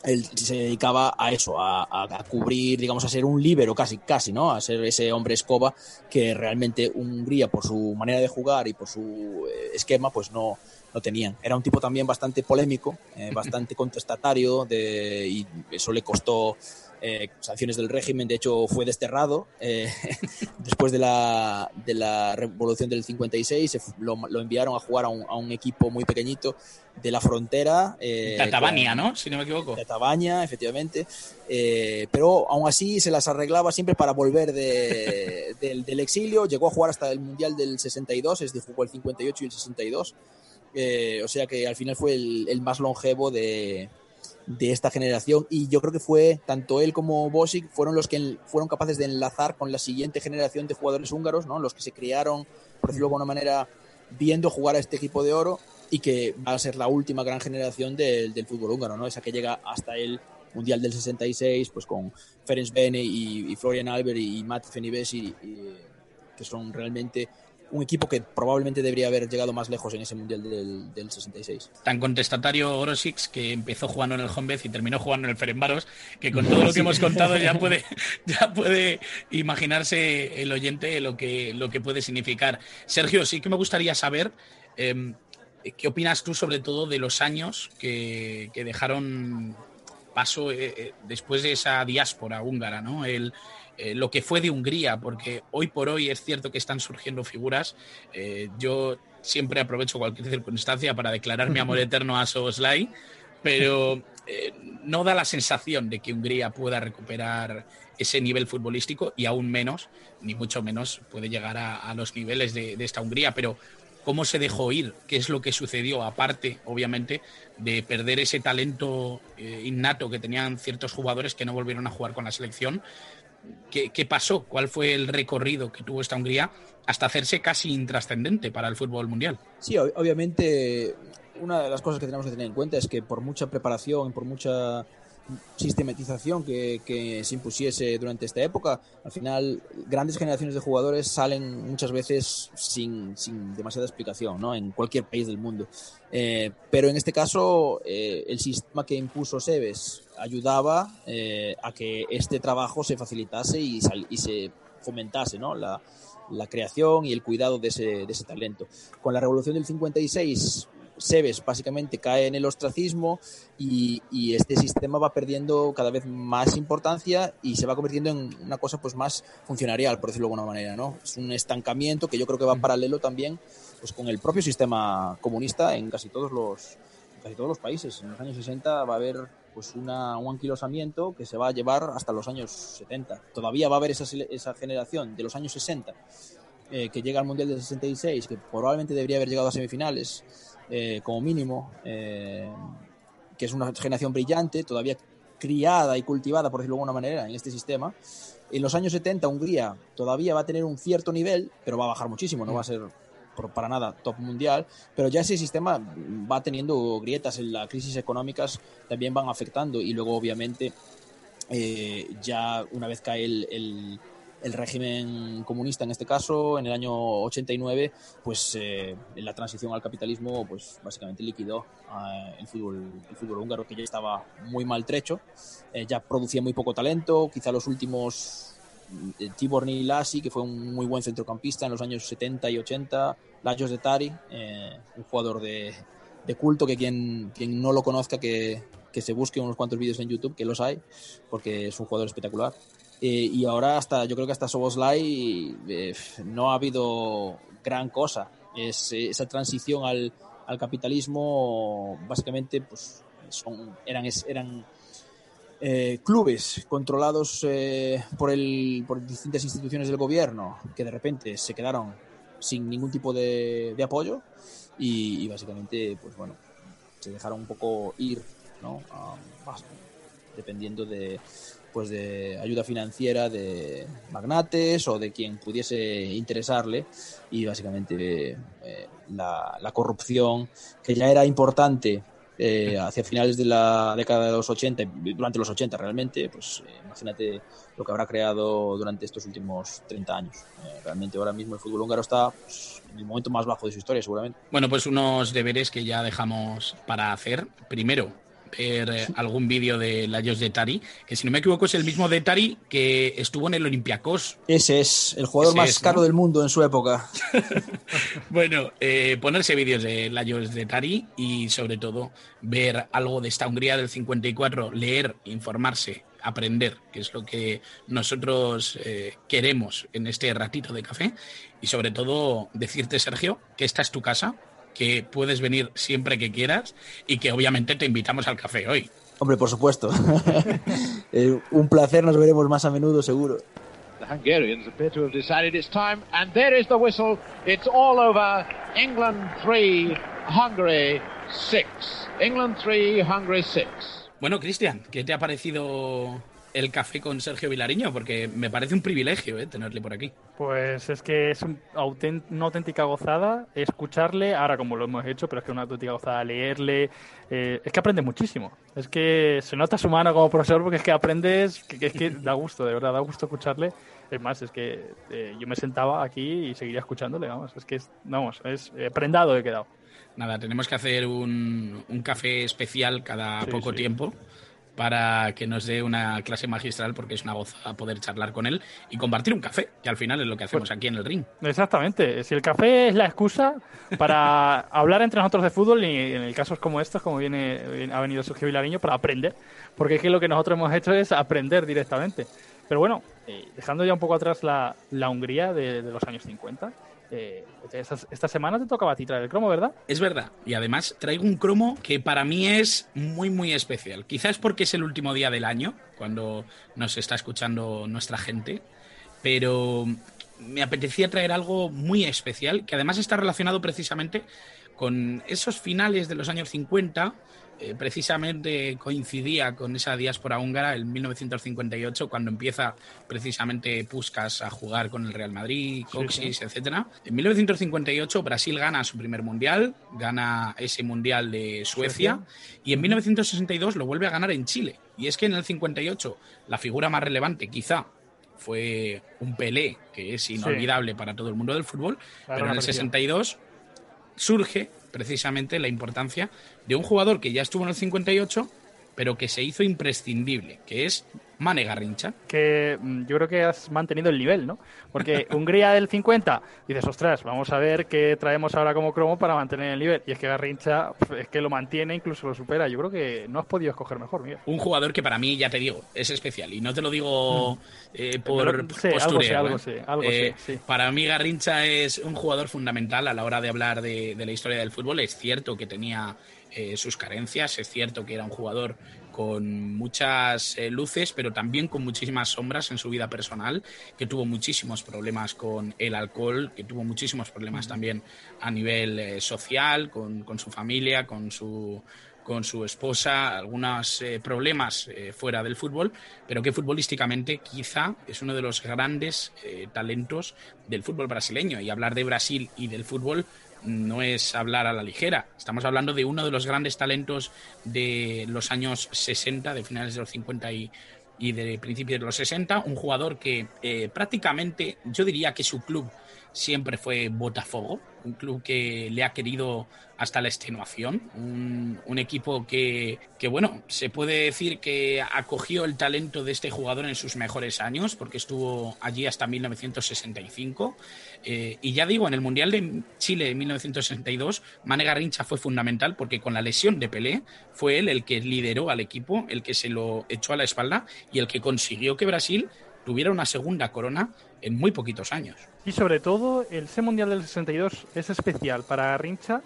él se dedicaba a eso, a, a, a, cubrir, digamos, a ser un líbero casi, casi, ¿no? A ser ese hombre escoba que realmente Hungría, por su manera de jugar y por su eh, esquema, pues no, no tenían. Era un tipo también bastante polémico, eh, bastante [laughs] contestatario de, y eso le costó eh, sanciones del régimen. De hecho, fue desterrado eh, [laughs] después de la, de la revolución del 56. Se, lo, lo, enviaron a jugar a un, a un, equipo muy pequeñito de la frontera. Eh, Tatabania, ¿no? Si no me equivoco. Tatabania, efectivamente. Eh, pero aún así se las arreglaba siempre para volver de, [laughs] del, del exilio. Llegó a jugar hasta el Mundial del 62, es decir, jugó el 58 y el 62. Eh, o sea que al final fue el, el más longevo de, de, esta generación y yo creo que fue tanto él como Bosic fueron los que fueron capaces de enlazar con la siguiente generación de jugadores húngaros, ¿no? los que se criaron, por decirlo de alguna manera, viendo jugar a este equipo de oro y que va a ser la última gran generación del, del fútbol húngaro, ¿no? esa que llega hasta el Mundial del 66, pues con Ferenc Bene y, Florian Albert y, Matt Fenibes que son realmente un equipo que probablemente debería haber llegado más lejos en ese Mundial del, del 66. Tan contestatario Orosix que empezó jugando en el Honved y terminó jugando en el Ferenbaros, que con todo lo que hemos contado ya [laughs] puede, ya puede imaginarse el oyente lo que, lo que puede significar. Sergio, sí que me gustaría saber eh, qué opinas tú sobre todo de los años que, que dejaron paso eh, eh, después de esa diáspora húngara, ¿no? El, eh, lo que fue de Hungría, porque hoy por hoy es cierto que están surgiendo figuras. Eh, yo siempre aprovecho cualquier circunstancia para declarar mi amor [laughs] eterno a Soboslai, pero eh, no da la sensación de que Hungría pueda recuperar ese nivel futbolístico y aún menos, ni mucho menos, puede llegar a, a los niveles de, de, esta Hungría. Pero cómo se dejó ir, qué es lo que sucedió, aparte, obviamente, de perder ese talento innato que tenían ciertos jugadores que no volvieron a jugar con la selección. ¿Qué, ¿Qué, pasó? ¿Cuál fue el recorrido que tuvo esta Hungría hasta hacerse casi intrascendente para el fútbol mundial? Sí, obviamente una de las cosas que tenemos que tener en cuenta es que por mucha preparación, por mucha sistematización que, que, se impusiese durante esta época, al final grandes generaciones de jugadores salen muchas veces sin, sin demasiada explicación ¿no? en cualquier país del mundo. Eh, pero en este caso, eh, el sistema que impuso Sebes ayudaba eh, a que este trabajo se facilitase y, sal, y se fomentase ¿no? la, la, creación y el cuidado de ese, de ese talento. Con la revolución del 56 Sebes básicamente cae en el ostracismo y, y, este sistema va perdiendo cada vez más importancia y se va convirtiendo en una cosa pues más funcionarial, por decirlo de alguna manera, ¿no? Es un estancamiento que yo creo que va en paralelo también pues con el propio sistema comunista en casi todos los casi todos los países. En los años 60 va a haber pues una, un anquilosamiento que se va a llevar hasta los años 70. Todavía va a haber esa, esa generación de los años 60 eh, que llega al Mundial del 66, que probablemente debería haber llegado a semifinales, eh, como mínimo, eh, que es una generación brillante, todavía criada y cultivada, por decirlo de alguna manera, en este sistema. En los años 70 Hungría todavía va a tener un cierto nivel, pero va a bajar muchísimo, no va a ser para nada top mundial, pero ya ese sistema va teniendo grietas en las crisis económicas, también van afectando y luego obviamente eh, ya una vez cae el el régimen comunista en este caso, en el año 89, pues eh, en la transición al capitalismo, pues básicamente liquidó eh, el, fútbol, el fútbol húngaro que ya estaba muy maltrecho, eh, ya producía muy poco talento, quizá los últimos eh, Tibor Nilasi, que fue un muy buen centrocampista en los años 70 y 80, Lajos de Tari, un jugador de, de, culto que quien, quien no lo conozca que, que se busque unos cuantos vídeos en YouTube, que los hay, porque es un jugador espectacular. Eh, y ahora hasta, yo creo que hasta Soboslai eh, no ha habido gran cosa. Es, esa transición al, al capitalismo, básicamente, pues son, eran, eran eh, clubes controlados eh, por, el, por distintas instituciones del gobierno que de repente se quedaron sin ningún tipo de, de apoyo y, básicamente, pues bueno, se dejaron un poco ir, ¿no? dependiendo de, pues de ayuda financiera de magnates o de quien pudiese interesarle y básicamente eh, la, la, corrupción que ya era importante eh, hacia finales de la década de los 80, durante los 80 realmente, pues eh, imagínate lo que habrá creado durante estos últimos 30 años. Eh, realmente ahora mismo el fútbol húngaro está pues, en el momento más bajo de su historia, seguramente. Bueno, pues unos deberes que ya dejamos para hacer. Primero, ver eh, algún vídeo de Lajos de Tari, que si no me equivoco es el mismo de Tari que estuvo en el Olympiacos. Ese es el jugador más caro del mundo en su época. [laughs] bueno, eh, ponerse vídeos de Lajos de Tari y sobre todo ver algo de esta Hungría del 54, leer, informarse, aprender, que es lo que nosotros eh, queremos en este ratito de café. Y sobre todo decirte, Sergio, que esta es tu casa, que puedes venir siempre que quieras y que obviamente te invitamos al café hoy. Hombre, por supuesto. [laughs] eh, un placer, nos veremos más a menudo, seguro. The Hungarians appear to have decided it's time, and there is the whistle. It's all over. England 3, Hungary 6. England 3, Hungary 6. Bueno, Cristian, ¿qué te ha parecido el café con Sergio Vilariño, porque me parece un privilegio ¿eh? tenerle por aquí. Pues es que es un una auténtica gozada escucharle, ahora como lo hemos hecho, pero es que es una auténtica gozada leerle, eh, es que aprende muchísimo, es que se nota su mano como profesor porque es que aprendes, que, es que da gusto, de verdad, da gusto escucharle. Es más, es que eh, yo me sentaba aquí y seguiría escuchándole, vamos, es que, vamos, es prendado he quedado. Nada, tenemos que hacer un, un café especial cada poco tiempo para que nos dé una clase magistral porque es una goza poder charlar con él y compartir un café, que al final es lo que hacemos pues aquí en el ring. Exactamente. Si el café es la excusa para [laughs] hablar entre nosotros de fútbol y en casos como estos, como viene ha venido Sergio Vilariño, para aprender, porque es que lo que nosotros hemos hecho es aprender directamente. Pero bueno, eh, dejando ya un poco atrás la, la Hungría de, de los años 50, eh, esta, semana te tocaba a ti traer el cromo, ¿verdad? Es verdad. Y además traigo un cromo que para mí es muy, muy especial. Quizás porque es el último día del año, cuando nos está escuchando nuestra gente. Pero me apetecía traer algo muy especial, que además está relacionado precisamente con esos finales de los años 50 eh, precisamente coincidía con esa diáspora húngara en 1958, cuando empieza precisamente Puskas a jugar con el Real Madrid, Coxis, etcétera. En 1958 Brasil gana su primer mundial, gana ese mundial de Suecia, y en 1962 lo vuelve a ganar en Chile. Y es que en el 58 la figura más relevante quizá fue un Pelé, que es inolvidable para todo el mundo del fútbol, pero en el 62 surge precisamente la importancia de un jugador que ya estuvo en el 58, pero que se hizo imprescindible, que es Mane Garrincha. Que mm, yo creo que has mantenido el nivel, ¿no? Porque [laughs] Hungría del 50, dices, ostras, vamos a ver qué traemos ahora como cromo para mantener el nivel. Y es que Garrincha es que lo mantiene, incluso lo supera. Yo creo que no has podido escoger mejor, Miguel. Un jugador que para mí, ya te digo, es especial. Y no te lo digo mm. eh, por postureo. ¿eh? Eh, para mí Garrincha es un jugador fundamental a la hora de hablar de, de la historia del fútbol. Es cierto que tenía sus carencias, es cierto que era un jugador con muchas eh, luces, pero también con muchísimas sombras en su vida personal, que tuvo muchísimos problemas con el alcohol, que tuvo muchísimos problemas también a nivel eh, social, con, su familia, con su, con su esposa, algunos eh, problemas fuera del fútbol, pero que futbolísticamente quizá es uno de los grandes talentos del fútbol brasileño. Y hablar de Brasil y del fútbol no es hablar a la ligera. Estamos hablando de uno de los grandes talentos de los años 60, de finales de los 50 y, de principios de los 60, un jugador que eh, prácticamente yo diría que su club siempre fue Botafogo, un club que le ha querido hasta la extenuación, un, equipo que, bueno, se puede decir que acogió el talento de este jugador en sus mejores años, porque estuvo allí hasta 1965. Eh, y ya digo, en el Mundial de Chile de 1962, Mane Garrincha fue fundamental porque con la lesión de Pelé fue él el que lideró al equipo, el que se lo echó a la espalda y el que consiguió que Brasil tuviera una segunda corona en muy poquitos años. Y sobre todo, el C Mundial del 62 es especial para Garrincha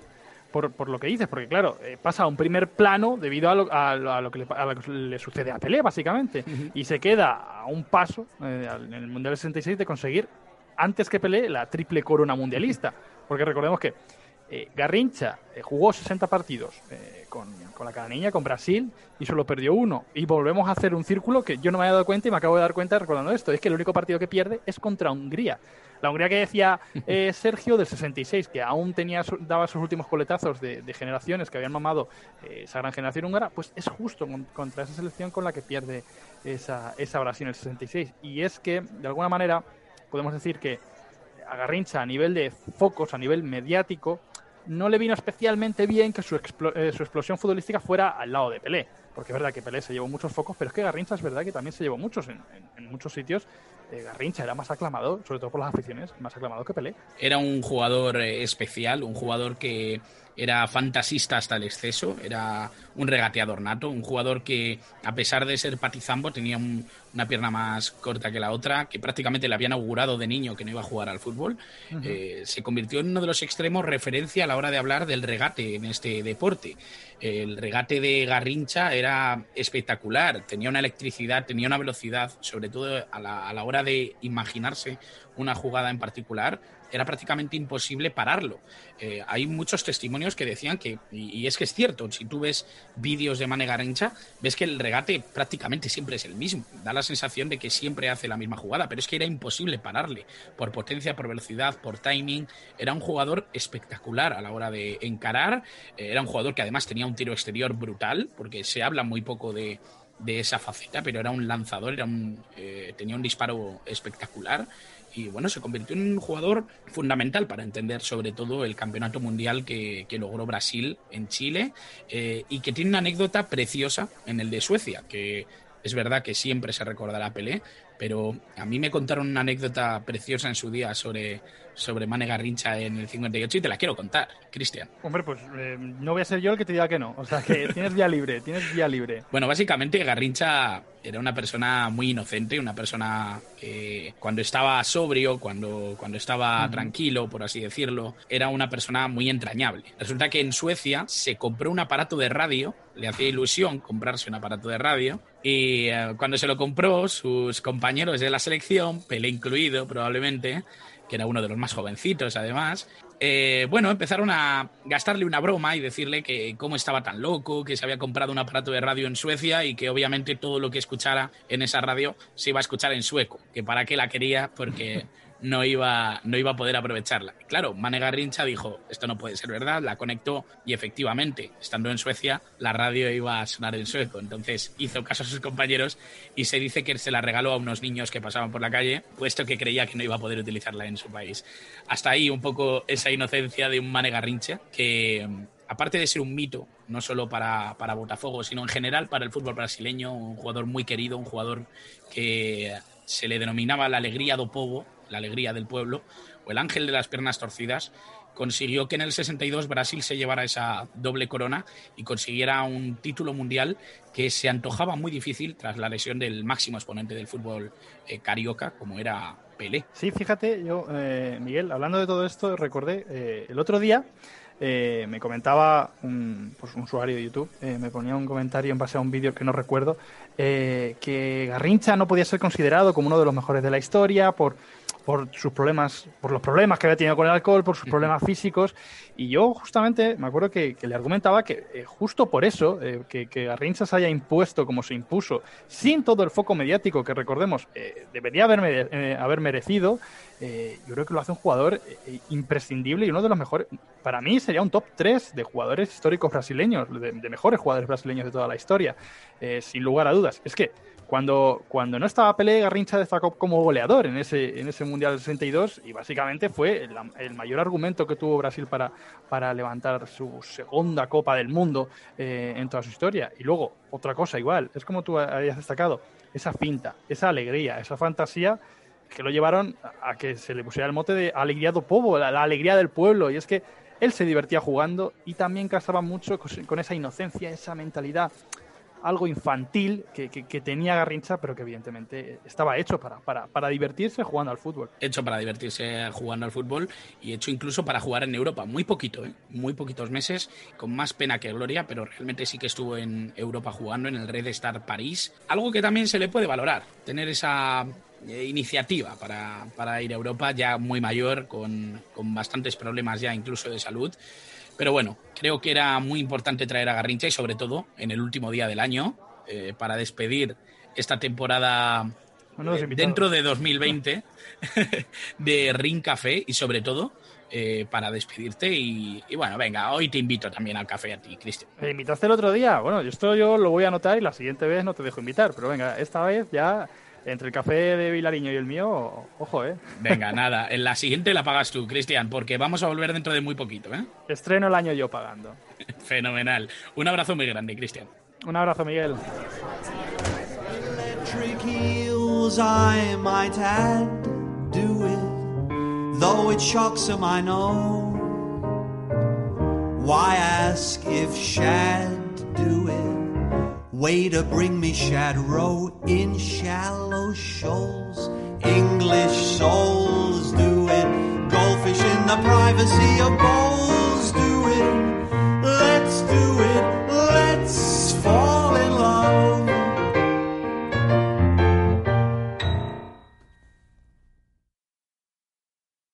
por, por lo que dices, porque claro, eh, pasa a un primer plano debido a lo, a lo- a lo que, le, a lo que le sucede a Pelé, básicamente. Y se queda a un paso eh, en el Mundial del 66 de conseguir, antes que Pelé, la triple corona mundialista. Porque recordemos que eh, Garrincha eh, jugó 60 partidos eh, con, con la cananiña, con Brasil, y solo perdió uno. Y volvemos a hacer un círculo que yo no me había dado cuenta y me acabo de dar cuenta recordando esto. Es que el único partido que pierde es contra Hungría. La Hungría que decía eh, Sergio del 66, que aún tenía daba sus últimos coletazos de, generaciones que habían mamado eh, esa gran generación húngara, pues es justo con- contra esa selección con la que pierde esa, esa Brasil en el 66. Y es que, de alguna manera, podemos decir que a Garrincha a nivel de focos, a nivel mediático, no le vino especialmente bien que su, explo- eh, su explosión futbolística fuera al lado de Pelé. Porque es verdad que Pelé se llevó muchos focos, pero es que Garrincha es verdad que también se llevó muchos. En, muchos sitios eh, Garrincha era más aclamado, sobre todo por las aficiones, más aclamado que Pelé. Era un jugador eh, especial, un jugador que era fantasista hasta el exceso, era un regateador nato, un jugador que a pesar de ser patizambo tenía un- una pierna más corta que la otra, que prácticamente le habían augurado de niño que no iba a jugar al fútbol. Eh, se convirtió en uno de los extremos referencia a la hora de hablar del regate en este deporte. El regate de Garrincha era espectacular, tenía una electricidad, tenía una velocidad, sobre todo a la, a la hora de imaginarse una jugada en particular, era prácticamente imposible pararlo. Eh, hay muchos testimonios que decían que, y, es que es cierto, si tú ves vídeos de Mane Garrincha, ves que el regate prácticamente siempre es el mismo. Da la sensación de que siempre hace la misma jugada, pero es que era imposible pararle. Por potencia, por velocidad, por timing. Era un jugador espectacular a la hora de encarar. Eh, era un jugador que además tenía un tiro exterior brutal, porque se habla muy poco de, de esa faceta, pero era un lanzador, era un, eh, tenía un disparo espectacular y bueno, se convirtió en un jugador fundamental para entender sobre todo el campeonato mundial que, que logró Brasil en Chile eh, y que tiene una anécdota preciosa en el de Suecia, que es verdad que siempre se recordará a Pelé, pero a mí me contaron una anécdota preciosa en su día sobre, sobre Mane Garrincha en el 58 y te la quiero contar, Cristian. Hombre, pues eh, no voy a ser yo el que te diga que no. O sea, que tienes vía libre, [laughs] tienes vía libre. Bueno, básicamente Garrincha era una persona muy inocente, una persona que cuando estaba sobrio, cuando, cuando estaba tranquilo, por así decirlo, era una persona muy entrañable. Resulta que en Suecia se compró un aparato de radio, le hacía ilusión comprarse un aparato de radio, y eh, cuando se lo compró, sus compañeros de la selección, Pelé incluido probablemente, que era uno de los más jovencitos además, eh, bueno, empezaron a gastarle una broma y decirle que cómo estaba tan loco, que se había comprado un aparato de radio en Suecia y que obviamente todo lo que escuchara en esa radio se iba a escuchar en sueco, que para qué la quería porque no iba, no iba a poder aprovecharla. Claro, Mane Garrincha dijo, esto no puede ser verdad, la conectó y efectivamente, estando en Suecia, la radio iba a sonar en sueco. Entonces hizo caso a sus compañeros y se dice que se la regaló a unos niños que pasaban por la calle, puesto que creía que no iba a poder utilizarla en su país. Hasta ahí un poco esa inocencia de un Mane Garrincha que aparte de ser un mito, no solo para, para Botafogo, sino en general para el fútbol brasileño, un jugador muy querido, un jugador que se le denominaba la alegría do povo, la alegría del pueblo, o el ángel de las piernas torcidas, consiguió que en el 62 Brasil se llevara esa doble corona y consiguiera un título mundial que se antojaba muy difícil tras la lesión del máximo exponente del fútbol eh, carioca, como era Pelé. Sí, fíjate, yo, eh, Miguel, hablando de todo esto, recordé eh, el otro día. me comentaba un, pues un usuario de YouTube, me ponía un comentario en base a un vídeo que no recuerdo, que Garrincha no podía ser considerado como uno de los mejores de la historia por, por sus problemas, por los problemas que había tenido con el alcohol, por sus problemas físicos. Y yo justamente me acuerdo que, que le argumentaba que eh, justo por eso, eh, que, que Garrincha se haya impuesto como se impuso, sin todo el foco mediático que recordemos eh, debería haber, mere- eh, haber merecido, eh, yo creo que lo hace un jugador eh, imprescindible y uno de los mejores. Para mí sería un top 3 de jugadores históricos brasileños, de, de mejores jugadores brasileños de toda la historia, sin lugar a dudas. Es que cuando, cuando no estaba Pelé, Garrincha destacó como goleador en ese, en ese Mundial del 62 y básicamente fue el, el mayor argumento que tuvo Brasil para, para levantar su segunda Copa del Mundo eh, en toda su historia. Y luego, otra cosa igual, es como tú habías destacado, esa finta, esa alegría, esa fantasía que lo llevaron a que se le pusiera el mote de alegría do povo, la, la alegría del pueblo. Y es que él se divertía jugando y también casaba mucho con esa inocencia, esa mentalidad algo infantil que, tenía Garrincha, pero que evidentemente estaba hecho para, para, para, divertirse jugando al fútbol. Hecho para divertirse jugando al fútbol y hecho incluso para jugar en Europa. Muy poquito, ¿eh? muy poquitos meses, con más pena que gloria, pero realmente sí que estuvo en Europa jugando en el Red Star París. Algo que también se le puede valorar, tener esa eh, iniciativa para, para, ir a Europa ya muy mayor, con, con bastantes problemas ya incluso de salud. Pero bueno, creo que era muy importante traer a Garrincha y sobre todo en el último día del año eh, para despedir esta temporada eh, dentro de 2020 [laughs] de Ring Café y sobre todo eh, para despedirte y, bueno, venga, hoy te invito también al café a ti, Cristian. ¿Me invitaste el otro día? Bueno, esto yo lo voy a anotar y la siguiente vez no te dejo invitar, pero venga, esta vez ya entre el café de Vilariño y el mío, ojo, ¿eh? Venga, [laughs] nada, en la siguiente la pagas tú, Cristian, porque vamos a volver dentro de muy poquito, ¿eh? Estreno el año yo pagando. [laughs] Fenomenal. Un abrazo muy grande, Cristian. Un abrazo, Miguel. though it shocks him, I know. Why ask if Shad do it? Way to bring me shad row in shallow shoals. English souls do it. Goldfish in the privacy of boats.